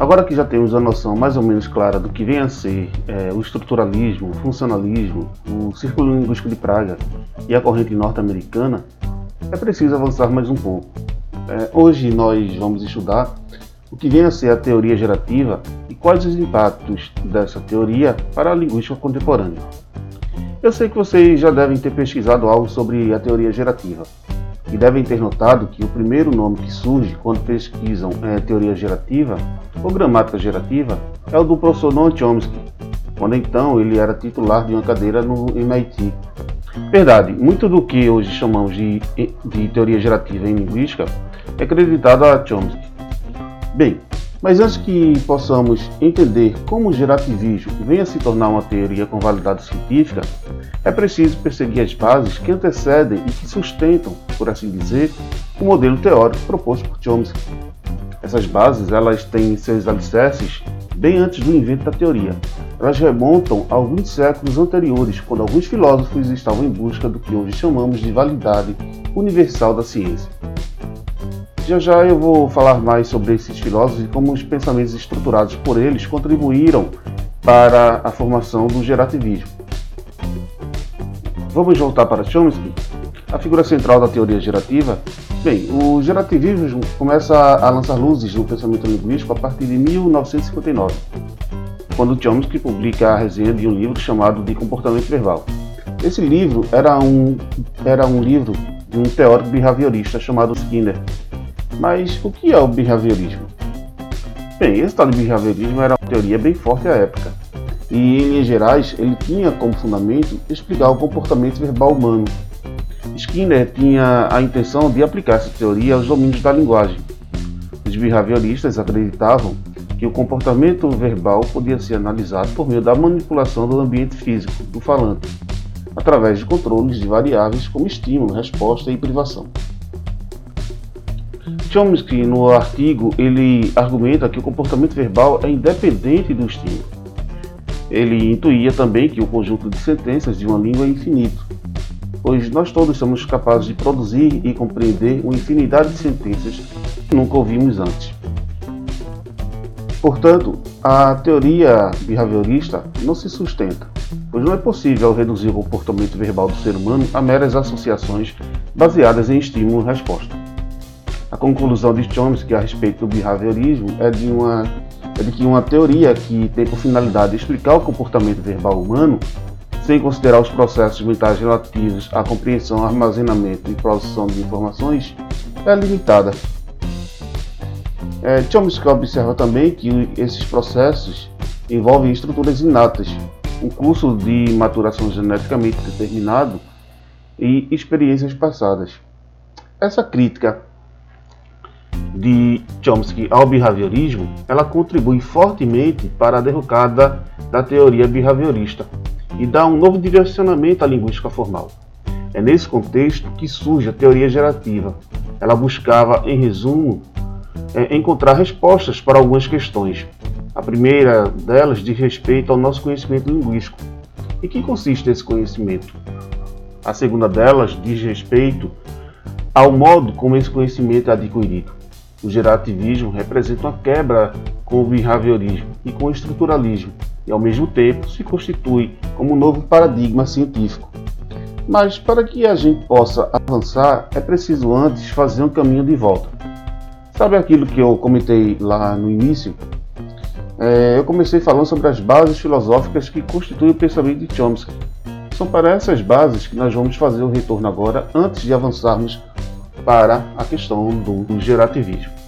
Agora que já temos a noção mais ou menos clara do que vem a ser é, o estruturalismo, o funcionalismo, o círculo linguístico de Praga e a corrente norte-americana, é preciso avançar mais um pouco. É, hoje nós vamos estudar o que vem a ser a teoria gerativa e quais os impactos dessa teoria para a linguística contemporânea. Eu sei que vocês já devem ter pesquisado algo sobre a teoria gerativa e devem ter notado que o primeiro nome que surge quando pesquisam é, teoria gerativa ou gramática gerativa é o do professor Noam Chomsky, quando então ele era titular de uma cadeira no MIT. Verdade, muito do que hoje chamamos de, de teoria gerativa em linguística é acreditado a Chomsky. Bem, mas antes que possamos entender como o gerativismo vem a se tornar uma teoria com validade científica, é preciso perseguir as bases que antecedem e que sustentam, por assim dizer, o modelo teórico proposto por Chomsky. Essas bases elas têm seus alicerces bem antes do invento da teoria. Elas remontam a alguns séculos anteriores, quando alguns filósofos estavam em busca do que hoje chamamos de validade universal da ciência. Já já eu vou falar mais sobre esses filósofos e como os pensamentos estruturados por eles contribuíram para a formação do gerativismo. Vamos voltar para Chomsky? A figura central da teoria gerativa? Bem, o gerativismo começa a lançar luzes no pensamento linguístico a partir de 1959, quando Chomsky publica a resenha de um livro chamado De Comportamento Verbal. Esse livro era um, era um livro de um teórico behaviorista chamado Skinner, mas o que é o behaviorismo? Bem, esse tal de behaviorismo era uma teoria bem forte à época. E, em linhas gerais, ele tinha como fundamento explicar o comportamento verbal humano. Skinner tinha a intenção de aplicar essa teoria aos domínios da linguagem. Os behavioristas acreditavam que o comportamento verbal podia ser analisado por meio da manipulação do ambiente físico do falante, através de controles de variáveis como estímulo, resposta e privação. Chomsky, no artigo, ele argumenta que o comportamento verbal é independente do estímulo. Ele intuía também que o conjunto de sentenças de uma língua é infinito, pois nós todos somos capazes de produzir e compreender uma infinidade de sentenças que nunca ouvimos antes. Portanto, a teoria behaviorista não se sustenta, pois não é possível reduzir o comportamento verbal do ser humano a meras associações baseadas em estímulo e resposta. A conclusão de Chomsky a respeito do behaviorismo é de, uma, é de que uma teoria que tem por finalidade explicar o comportamento verbal humano, sem considerar os processos mentais relativos à compreensão, armazenamento e produção de informações, é limitada. É, Chomsky observa também que esses processos envolvem estruturas inatas, um curso de maturação geneticamente determinado e experiências passadas. Essa crítica de Chomsky ao behaviorismo, ela contribui fortemente para a derrocada da teoria behaviorista e dá um novo direcionamento à linguística formal. É nesse contexto que surge a teoria gerativa. Ela buscava, em resumo, é, encontrar respostas para algumas questões. A primeira delas diz respeito ao nosso conhecimento linguístico. E que consiste esse conhecimento? A segunda delas diz respeito ao modo como esse conhecimento é adquirido. O gerativismo representa uma quebra com o behaviorismo e com o estruturalismo, e ao mesmo tempo se constitui como um novo paradigma científico. Mas para que a gente possa avançar, é preciso antes fazer um caminho de volta. Sabe aquilo que eu comentei lá no início? É, eu comecei falando sobre as bases filosóficas que constituem o pensamento de Chomsky. São para essas bases que nós vamos fazer o retorno agora, antes de avançarmos para a questão do gerativismo.